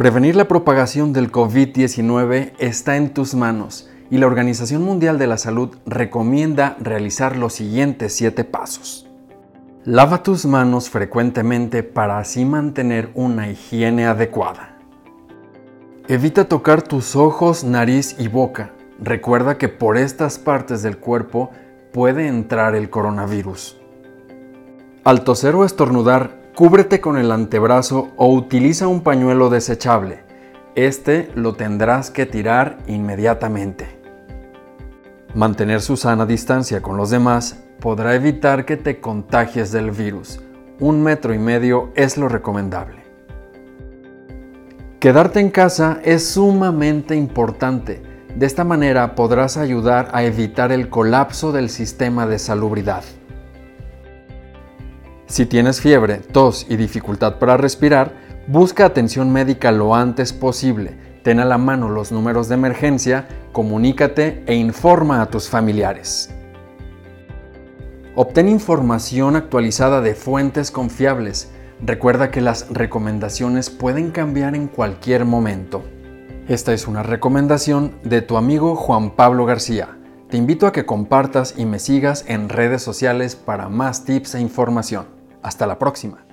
Prevenir la propagación del COVID-19 está en tus manos y la Organización Mundial de la Salud recomienda realizar los siguientes siete pasos. Lava tus manos frecuentemente para así mantener una higiene adecuada. Evita tocar tus ojos, nariz y boca. Recuerda que por estas partes del cuerpo puede entrar el coronavirus. Al toser o estornudar, Cúbrete con el antebrazo o utiliza un pañuelo desechable. Este lo tendrás que tirar inmediatamente. Mantener su sana distancia con los demás podrá evitar que te contagies del virus. Un metro y medio es lo recomendable. Quedarte en casa es sumamente importante. De esta manera podrás ayudar a evitar el colapso del sistema de salubridad. Si tienes fiebre, tos y dificultad para respirar, busca atención médica lo antes posible. Ten a la mano los números de emergencia, comunícate e informa a tus familiares. Obtén información actualizada de fuentes confiables. Recuerda que las recomendaciones pueden cambiar en cualquier momento. Esta es una recomendación de tu amigo Juan Pablo García. Te invito a que compartas y me sigas en redes sociales para más tips e información. Hasta la próxima.